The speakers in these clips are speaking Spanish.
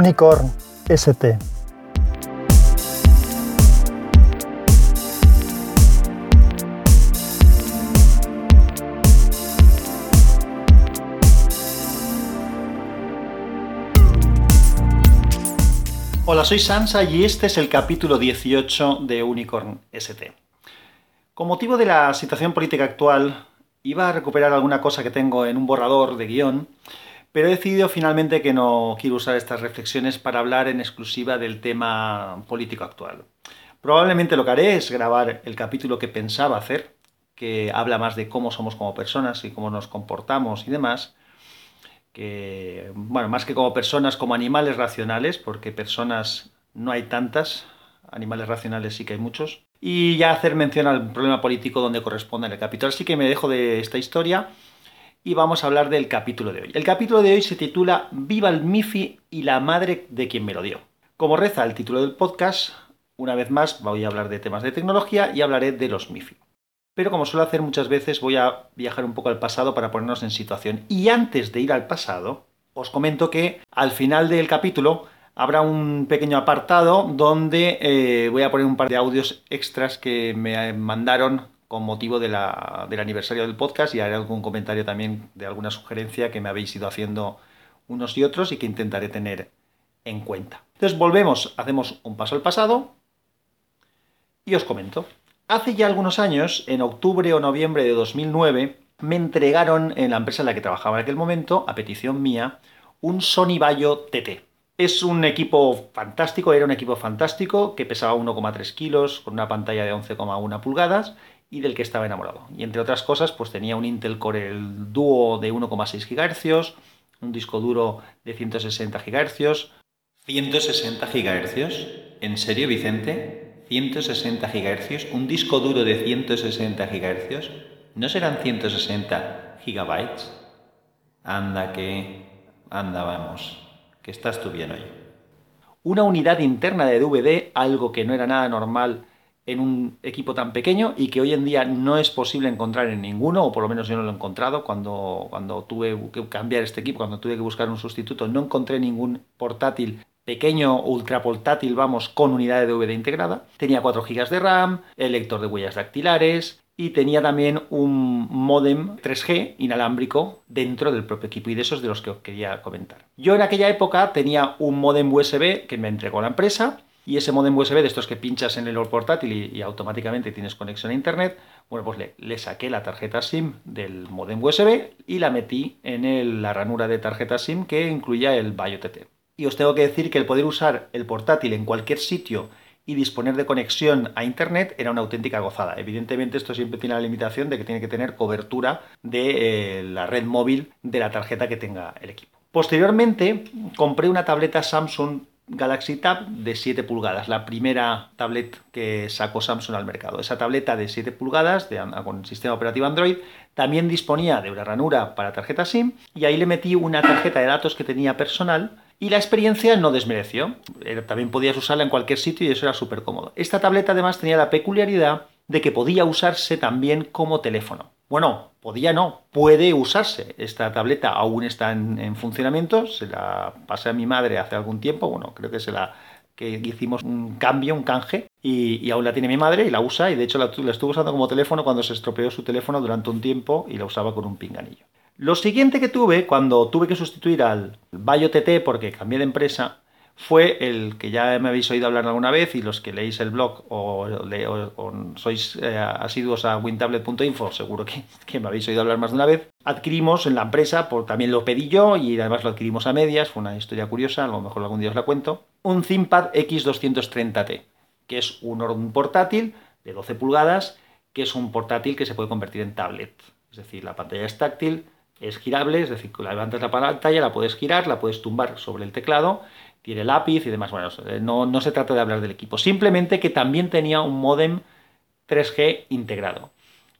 Unicorn ST. Hola, soy Sansa y este es el capítulo 18 de Unicorn ST. Con motivo de la situación política actual, iba a recuperar alguna cosa que tengo en un borrador de guion, pero he decidido finalmente que no quiero usar estas reflexiones para hablar en exclusiva del tema político actual. Probablemente lo que haré es grabar el capítulo que pensaba hacer, que habla más de cómo somos como personas y cómo nos comportamos y demás, que, bueno, más que como personas, como animales racionales, porque personas no hay tantas, animales racionales sí que hay muchos, y ya hacer mención al problema político donde corresponde en el capítulo. Así que me dejo de esta historia y vamos a hablar del capítulo de hoy. El capítulo de hoy se titula Viva el MIFI y la madre de quien me lo dio. Como reza el título del podcast, una vez más voy a hablar de temas de tecnología y hablaré de los MIFI. Pero como suelo hacer muchas veces, voy a viajar un poco al pasado para ponernos en situación. Y antes de ir al pasado, os comento que al final del capítulo habrá un pequeño apartado donde eh, voy a poner un par de audios extras que me mandaron con motivo del aniversario del podcast y haré algún comentario también de alguna sugerencia que me habéis ido haciendo unos y otros y que intentaré tener en cuenta. Entonces volvemos, hacemos un paso al pasado y os comento. Hace ya algunos años, en octubre o noviembre de 2009, me entregaron en la empresa en la que trabajaba en aquel momento, a petición mía, un Sony Bayo TT. Es un equipo fantástico, era un equipo fantástico que pesaba 1,3 kilos, con una pantalla de 11,1 pulgadas y del que estaba enamorado. Y entre otras cosas, pues tenía un Intel Core Duo de 1,6 GHz, un disco duro de 160 GHz. ¿160 GHz? ¿En serio, Vicente? ¿160 GHz? ¿Un disco duro de 160 GHz? ¿No serán 160 gigabytes? Anda que... Anda, vamos. Que estás tú bien hoy. Una unidad interna de DVD, algo que no era nada normal en un equipo tan pequeño y que hoy en día no es posible encontrar en ninguno, o por lo menos yo no lo he encontrado cuando, cuando tuve que cambiar este equipo, cuando tuve que buscar un sustituto, no encontré ningún portátil pequeño, ultra portátil, vamos, con unidad de DVD integrada. Tenía 4 GB de RAM, el lector de huellas dactilares y tenía también un modem 3G inalámbrico dentro del propio equipo y de esos de los que os quería comentar. Yo en aquella época tenía un modem USB que me entregó la empresa y ese modem USB de estos que pinchas en el portátil y, automáticamente tienes conexión a internet, bueno, pues le, saqué la tarjeta SIM del modem USB y la metí en la ranura de tarjeta SIM que incluía el BioTT. Y os tengo que decir que el poder usar el portátil en cualquier sitio y disponer de conexión a internet era una auténtica gozada. Evidentemente esto siempre tiene la limitación de que tiene que tener cobertura de eh, la red móvil de la tarjeta que tenga el equipo. Posteriormente compré una tableta Samsung Galaxy Tab de 7 pulgadas, la primera tablet que sacó Samsung al mercado. Esa tableta de 7 pulgadas con sistema operativo Android también disponía de una ranura para tarjeta SIM y ahí le metí una tarjeta de datos que tenía personal y la experiencia no desmereció. También podías usarla en cualquier sitio y eso era súper cómodo. Esta tableta además tenía la peculiaridad de que podía usarse también como teléfono. Bueno, podía no, puede usarse. Esta tableta aún está en, funcionamiento, se la pasé a mi madre hace algún tiempo, bueno, creo que se la que hicimos un cambio, un canje, y, aún la tiene mi madre y la usa, y de hecho la, la, estuvo usando como teléfono cuando se estropeó su teléfono durante un tiempo y la usaba con un pinganillo. Lo siguiente que tuve, cuando tuve que sustituir al Bayo TT porque cambié de empresa, fue el que ya me habéis oído hablar alguna vez y los que leéis el blog o, sois eh, asiduos a wintablet.info, seguro que, me habéis oído hablar más de una vez, adquirimos en la empresa, por, también lo pedí yo y además lo adquirimos a medias, fue una historia curiosa, a lo mejor algún día os la cuento, un ThinkPad X230T, que es un portátil de 12 pulgadas, que es un portátil que se puede convertir en tablet. Es decir, la pantalla es táctil, es girable, es decir, levantas la pantalla, la puedes girar, la puedes tumbar sobre el teclado tiene lápiz y demás. Bueno, no, se trata de hablar del equipo, simplemente que también tenía un modem 3G integrado.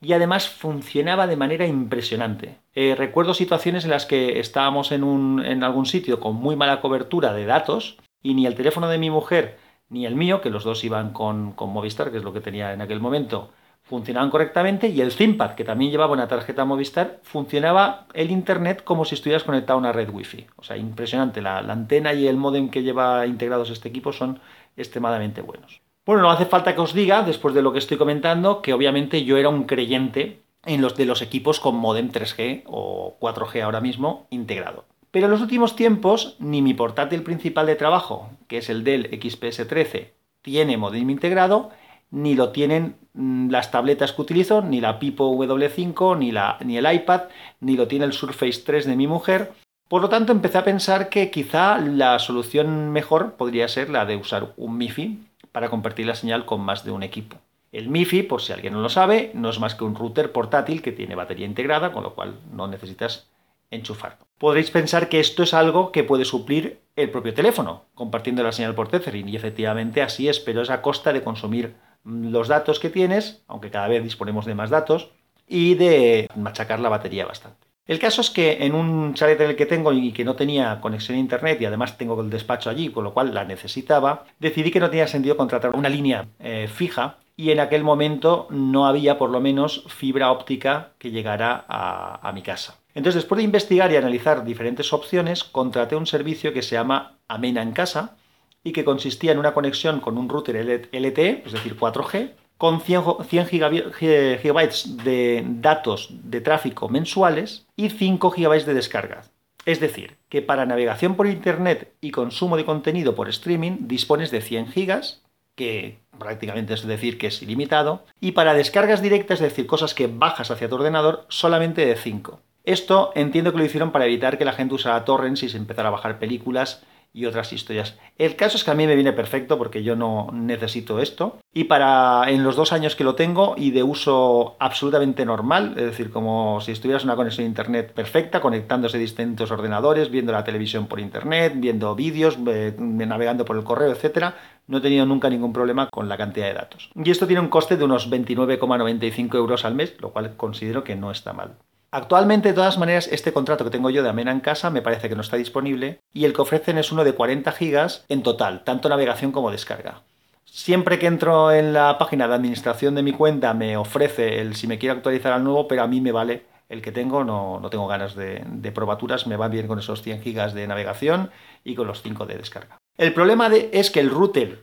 Y además funcionaba de manera impresionante. Eh, recuerdo situaciones en las que estábamos en, un, en algún sitio con muy mala cobertura de datos y ni el teléfono de mi mujer ni el mío, que los dos iban con, con Movistar, que es lo que tenía en aquel momento, funcionaban correctamente y el ThinkPad, que también llevaba una tarjeta Movistar, funcionaba el Internet como si estuvieras conectado a una red Wi-Fi. O sea, impresionante. La, antena y el modem que lleva integrados este equipo son extremadamente buenos. Bueno, no hace falta que os diga, después de lo que estoy comentando, que obviamente yo era un creyente en los de los equipos con modem 3G o 4G ahora mismo integrado. Pero en los últimos tiempos, ni mi portátil principal de trabajo, que es el Dell XPS 13, tiene modem integrado, ni lo tienen mm, las tabletas que utilizo, ni la Pipo W5, ni, la, ni el iPad, ni lo tiene el Surface 3 de mi mujer. Por lo tanto, empecé a pensar que quizá la solución mejor podría ser la de usar un MIFI para compartir la señal con más de un equipo. El MIFI, por si alguien no lo sabe, no es más que un router portátil que tiene batería integrada, con lo cual no necesitas enchufarlo. Podréis pensar que esto es algo que puede suplir el propio teléfono, compartiendo la señal por Tethering, y efectivamente así es, pero es a costa de consumir los datos que tienes, aunque cada vez disponemos de más datos, y de machacar la batería bastante. El caso es que en un chalet en el que tengo y que no tenía conexión a internet y además tengo el despacho allí, con lo cual la necesitaba, decidí que no tenía sentido contratar una línea eh, fija y en aquel momento no había por lo menos fibra óptica que llegara a, a mi casa. Entonces, después de investigar y analizar diferentes opciones, contraté un servicio que se llama Amena en Casa, y que consistía en una conexión con un router LTE, es decir, 4G, con 100, gigabytes de datos de tráfico mensuales y 5 gigabytes de descarga. Es decir, que para navegación por Internet y consumo de contenido por streaming dispones de 100 gigas, que prácticamente es decir que es ilimitado, y para descargas directas, es decir, cosas que bajas hacia tu ordenador, solamente de 5. Esto entiendo que lo hicieron para evitar que la gente usara torrents y se empezara a bajar películas y otras historias. El caso es que a mí me viene perfecto porque yo no necesito esto. Y para en los dos años que lo tengo y de uso absolutamente normal, es decir, como si estuvieras una conexión a internet perfecta, conectándose a distintos ordenadores, viendo la televisión por internet, viendo vídeos, navegando por el correo, etcétera, no he tenido nunca ningún problema con la cantidad de datos. Y esto tiene un coste de unos 29,95 euros al mes, lo cual considero que no está mal. Actualmente, de todas maneras, este contrato que tengo yo de Amena en casa me parece que no está disponible y el que ofrecen es uno de 40 gigas en total, tanto navegación como descarga. Siempre que entro en la página de administración de mi cuenta me ofrece el si me quiero actualizar al nuevo, pero a mí me vale el que tengo, no, no tengo ganas de, de, probaturas, me va bien con esos 100 gigas de navegación y con los 5 de descarga. El problema de, es que el router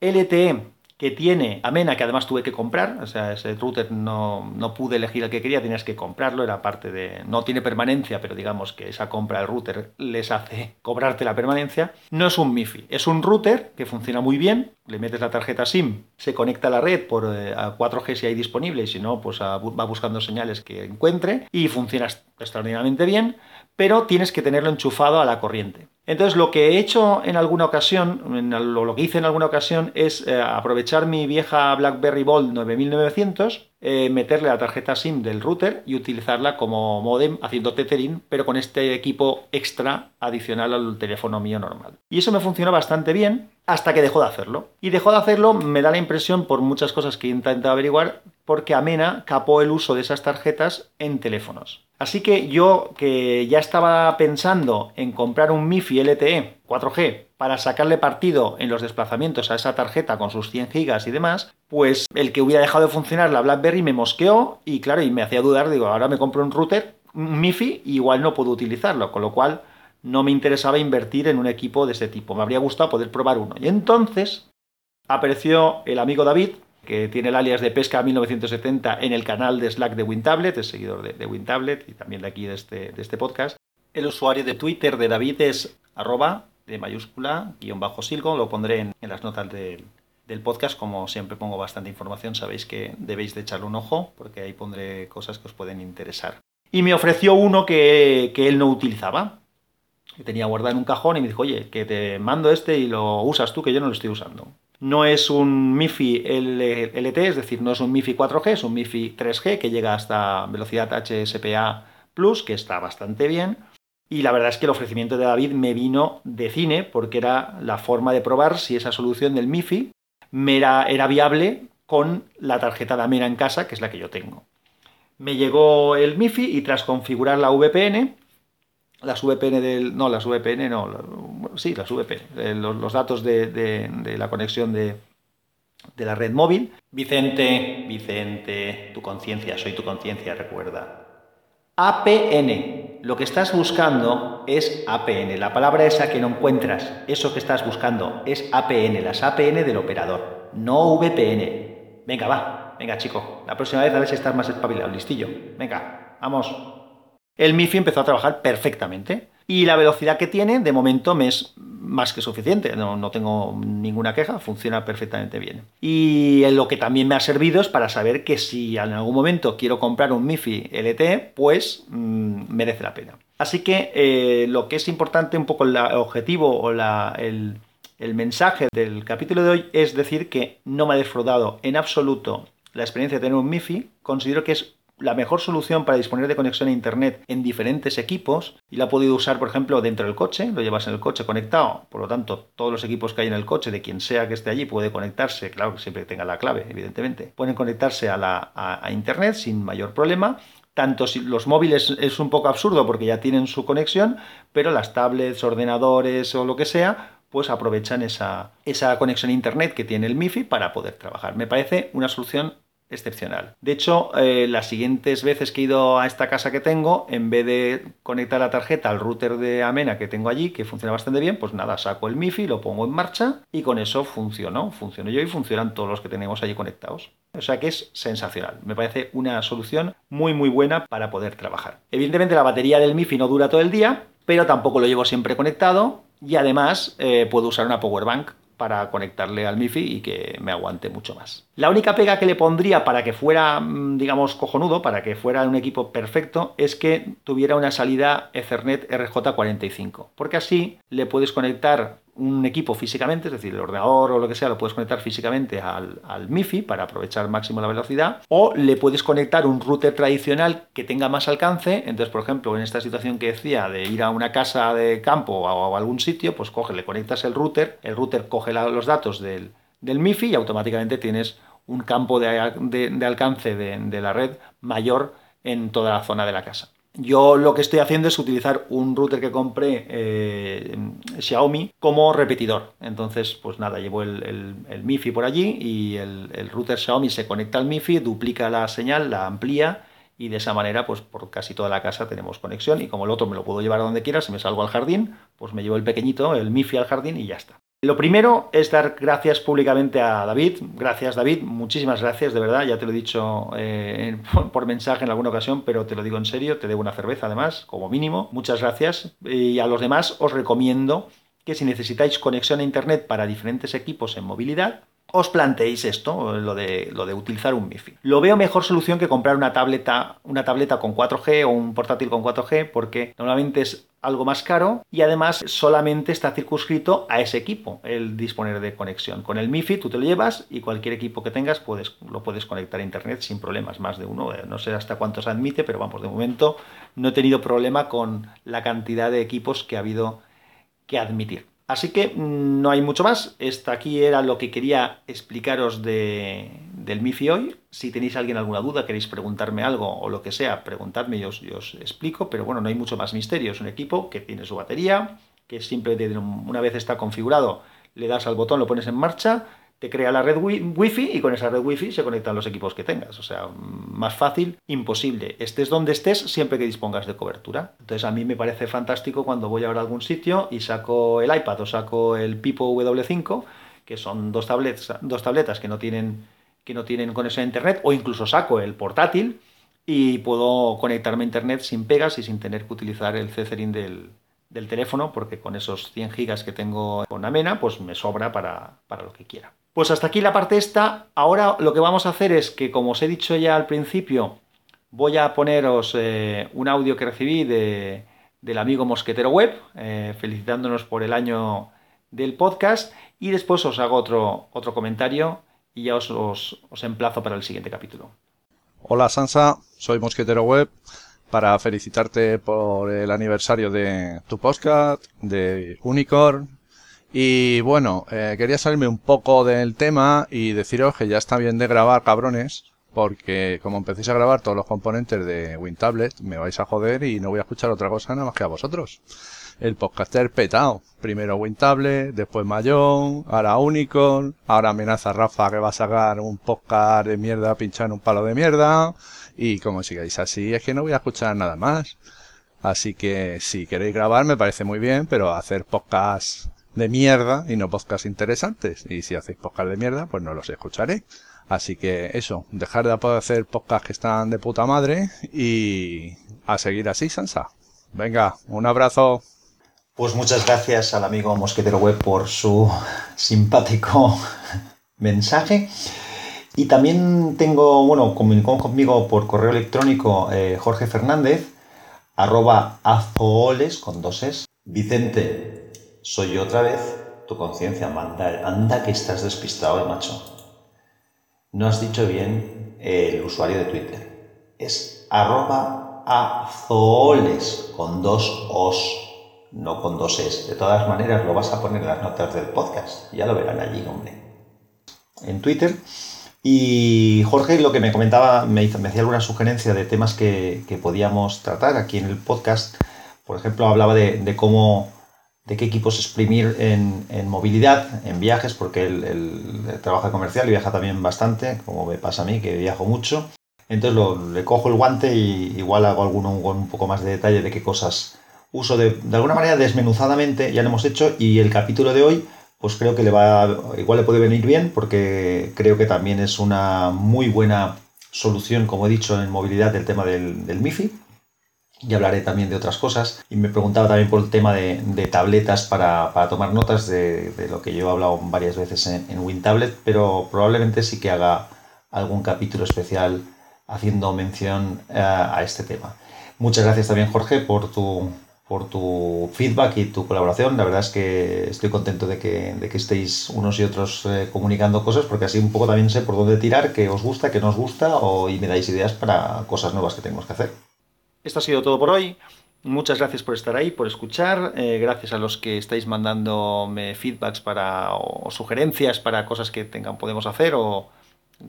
LTE que tiene Amena, que además tuve que comprar, o sea, ese router no, no, pude elegir el que quería, tenías que comprarlo, era parte de... no tiene permanencia, pero digamos que esa compra del router les hace cobrarte la permanencia. No es un MIFI, es un router que funciona muy bien, le metes la tarjeta SIM, se conecta a la red por eh, a 4G si hay disponible y si no, pues va buscando señales que encuentre y funciona extraordinariamente bien, pero tienes que tenerlo enchufado a la corriente. Entonces lo que he hecho en alguna ocasión, lo que hice en alguna ocasión es eh, aprovechar mi vieja BlackBerry Bold 9900, eh, meterle la tarjeta SIM del router y utilizarla como modem haciendo tethering, pero con este equipo extra adicional al teléfono mío normal. Y eso me funcionó bastante bien hasta que dejó de hacerlo. Y dejó de hacerlo, me da la impresión, por muchas cosas que he intentado averiguar, porque Amena capó el uso de esas tarjetas en teléfonos. Así que yo, que ya estaba pensando en comprar un MIFI LTE 4G para sacarle partido en los desplazamientos a esa tarjeta con sus 100 gigas y demás, pues el que hubiera dejado de funcionar la BlackBerry me mosqueó y claro, y me hacía dudar, digo, ahora me compro un router, un MIFI, igual no puedo utilizarlo, con lo cual no me interesaba invertir en un equipo de ese tipo, me habría gustado poder probar uno. Y entonces apareció el amigo David, que tiene el alias de Pesca 1970 en el canal de Slack de WinTablet, es seguidor de, WinTablet y también de aquí de este, de este podcast. El usuario de Twitter de David es arroba de mayúscula guion bajo silgo, lo pondré en, las notas del, del podcast, como siempre pongo bastante información, sabéis que debéis de echarle un ojo porque ahí pondré cosas que os pueden interesar. Y me ofreció uno que, que él no utilizaba, que tenía guardado en un cajón y me dijo, oye, que te mando este y lo usas tú, que yo no lo estoy usando. No es un MIFI LT, es decir, no es un MIFI 4G, es un MIFI 3G que llega hasta velocidad HSPA Plus, que está bastante bien. Y la verdad es que el ofrecimiento de David me vino de cine porque era la forma de probar si esa solución del MIFI era, era viable con la tarjeta de Amena en casa, que es la que yo tengo. Me llegó el MIFI y tras configurar la VPN, las VPN del... no, las VPN no, sí, las VPN, eh, los, datos de, la conexión de, de la red móvil. Vicente, Vicente, tu conciencia, soy tu conciencia, recuerda. APN. Lo que estás buscando es APN. La palabra esa que no encuentras, eso que estás buscando, es APN, las APN del operador, no VPN. Venga, va, venga chico, la próxima vez a ver si estás más espabilado, listillo. Venga, vamos. El MIFI empezó a trabajar perfectamente y la velocidad que tiene de momento me es más que suficiente, no, tengo ninguna queja, funciona perfectamente bien. Y lo que también me ha servido es para saber que si en algún momento quiero comprar un MIFI LTE, pues mm, merece la pena. Así que eh, lo que es importante, un poco el objetivo o el, el mensaje del capítulo de hoy es decir que no me ha defraudado en absoluto la experiencia de tener un MIFI, considero que es la mejor solución para disponer de conexión a Internet en diferentes equipos y la ha podido usar, por ejemplo, dentro del coche, lo llevas en el coche conectado, por lo tanto, todos los equipos que hay en el coche, de quien sea que esté allí, puede conectarse, claro que siempre tenga la clave, evidentemente, pueden conectarse a, la, a, Internet sin mayor problema. Tanto si los móviles es un poco absurdo porque ya tienen su conexión, pero las tablets, ordenadores o lo que sea, pues aprovechan esa, esa conexión a Internet que tiene el MIFI para poder trabajar. Me parece una solución excepcional. De hecho, eh, las siguientes veces que he ido a esta casa que tengo, en vez de conectar la tarjeta al router de Amena que tengo allí, que funciona bastante bien, pues nada, saco el MIFI, lo pongo en marcha y con eso funcionó. Funcionó yo y funcionan todos los que tenemos allí conectados. O sea que es sensacional. Me parece una solución muy muy buena para poder trabajar. Evidentemente la batería del MIFI no dura todo el día, pero tampoco lo llevo siempre conectado y además eh, puedo usar una power bank para conectarle al MIFI y que me aguante mucho más. La única pega que le pondría para que fuera, mm, digamos, cojonudo, para que fuera un equipo perfecto, es que tuviera una salida Ethernet RJ45, porque así le puedes conectar un equipo físicamente, es decir, el ordenador o lo que sea, lo puedes conectar físicamente al, MIFI para aprovechar máximo la velocidad, o le puedes conectar un router tradicional que tenga más alcance. Entonces, por ejemplo, en esta situación que decía de ir a una casa de campo o a algún sitio, pues coge, le conectas el router, el router coge los datos del, MIFI y automáticamente tienes un campo de, alcance de la red mayor en toda la zona de la casa. Yo lo que estoy haciendo es utilizar un router que compré eh, Xiaomi como repetidor. Entonces, pues nada, llevo el, MIFI por allí y el, router Xiaomi se conecta al MIFI, duplica la señal, la amplía y de esa manera, pues por casi toda la casa tenemos conexión y como el otro me lo puedo llevar a donde quiera, si me salgo al jardín, pues me llevo el pequeñito, el MIFI al jardín y ya está. Lo primero es dar gracias públicamente a David. Gracias David, muchísimas gracias, de verdad, ya te lo he dicho eh, por mensaje en alguna ocasión, pero te lo digo en serio, te debo una cerveza además, como mínimo. Muchas gracias. Y a los demás os recomiendo que si necesitáis conexión a Internet para diferentes equipos en movilidad, os planteéis esto, lo de, utilizar un MIFI. Lo veo mejor solución que comprar una tableta, una tableta con 4G o un portátil con 4G, porque normalmente es algo más caro y además solamente está circunscrito a ese equipo el disponer de conexión. Con el MIFI tú te lo llevas y cualquier equipo que tengas lo puedes conectar a internet sin problemas, más de uno. No sé hasta cuántos admite, pero vamos, de momento no he tenido problema con la cantidad de equipos que ha habido que admitir. Así que mm, no hay mucho más. Esta aquí era lo que quería explicaros de, del MIFI hoy. Si tenéis alguien alguna duda, queréis preguntarme algo o lo que sea, preguntadme y os, explico. Pero bueno, no hay mucho más misterio. Es un equipo que tiene su batería, que siempre una vez está configurado, le das al botón, lo pones en marcha te crea la red wifi y con esa red wifi se conectan los equipos que tengas. O sea, más fácil, imposible. Estés donde estés, siempre que dispongas de cobertura. Entonces a mí me parece fantástico cuando voy a algún sitio y saco el iPad o saco el Pipo W5, que son dos tabletas, dos tabletas que no tienen que no tienen conexión a internet, o incluso saco el portátil y puedo conectarme a internet sin pegas y sin tener que utilizar el Cetherin del, del teléfono, porque con esos 100 gigas que tengo con Amena, pues me sobra para, para lo que quiera. Pues hasta aquí la parte esta. Ahora lo que vamos a hacer es que, como os he dicho ya al principio, voy a poneros eh, un audio que recibí de, del amigo Mosquetero Web, eh, felicitándonos por el año del podcast, y después os hago otro, otro comentario y ya os, os, os emplazo para el siguiente capítulo. Hola Sansa, soy Mosquetero Web para felicitarte por el aniversario de tu podcast, de Unicorn, y bueno, eh, quería salirme un poco del tema y deciros que ya está bien de grabar, cabrones, porque como empecéis a grabar todos los componentes de WinTablet, me vais a joder y no voy a escuchar otra cosa nada más que a vosotros. El podcaster petado. Primero WinTablet, después Mayón, ahora Unicorn, ahora amenaza Rafa que va a sacar un podcast de mierda pinchar un palo de mierda. Y como sigáis así, es que no voy a escuchar nada más. Así que si queréis grabar me parece muy bien, pero hacer podcasts de mierda y no podcasts interesantes. Y si hacéis podcasts de mierda, pues no los escucharé. Así que eso, dejar de hacer podcasts que están de puta madre y a seguir así, Sansa. Venga, un abrazo. Pues muchas gracias al amigo Mosquetero Web por su simpático mensaje. Y también tengo, bueno, comunicó conmigo por correo electrónico eh, Jorge Fernández, arroba azooles con dos es. Vicente, soy yo otra vez, tu conciencia manda, anda que estás despistado, macho no has dicho bien el usuario de Twitter. Es arroba azooles con dos os, no con dos es. De todas maneras, lo vas a poner en las notas del podcast. Ya lo verán allí, hombre. En Twitter. Y Jorge lo que me comentaba, me, hizo, me hacía alguna sugerencia de temas que, podíamos tratar aquí en el podcast. Por ejemplo, hablaba de cómo de qué equipos exprimir en, movilidad, en viajes, porque él, trabaja comercial y viaja también bastante, como me pasa a mí, que viajo mucho. Entonces le cojo el guante y igual hago alguno con un poco más de detalle de qué cosas uso de, alguna manera desmenuzadamente, ya lo hemos hecho, y el capítulo de hoy, pues creo que le va, igual le puede venir bien, porque creo que también es una muy buena solución, como he dicho, en movilidad del tema del MIFI y hablaré también de otras cosas. Y me preguntaba también por el tema de, tabletas para, tomar notas de, lo que yo he hablado varias veces en, WinTablet, pero probablemente sí que haga algún capítulo especial haciendo mención eh, a, este tema. Muchas gracias también Jorge por tu, por tu feedback y tu colaboración. La verdad es que estoy contento de que, de que estéis unos y otros eh, comunicando cosas porque así un poco también sé por dónde tirar, qué os gusta, qué no os gusta y me dais ideas para cosas nuevas que tenemos que hacer. Esto ha sido todo por hoy. Muchas gracias por estar ahí, por escuchar. Eh, gracias a los que estáis mandándome feedbacks para, o sugerencias para cosas que tengan, podemos hacer o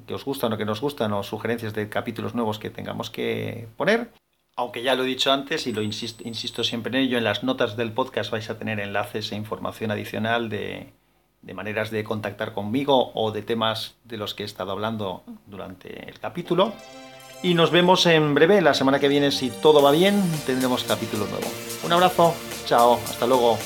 que os gustan o que nos gustan o sugerencias de capítulos nuevos que tengamos que poner. Aunque ya lo he dicho antes y lo insisto, insisto siempre en ello, en las notas del podcast vais a tener enlaces e información adicional de, de maneras de contactar conmigo o de temas de los que he estado hablando durante el capítulo. Y nos vemos en breve, la semana que viene, si todo va bien, tendremos capítulo nuevo. Un abrazo, chao, hasta luego.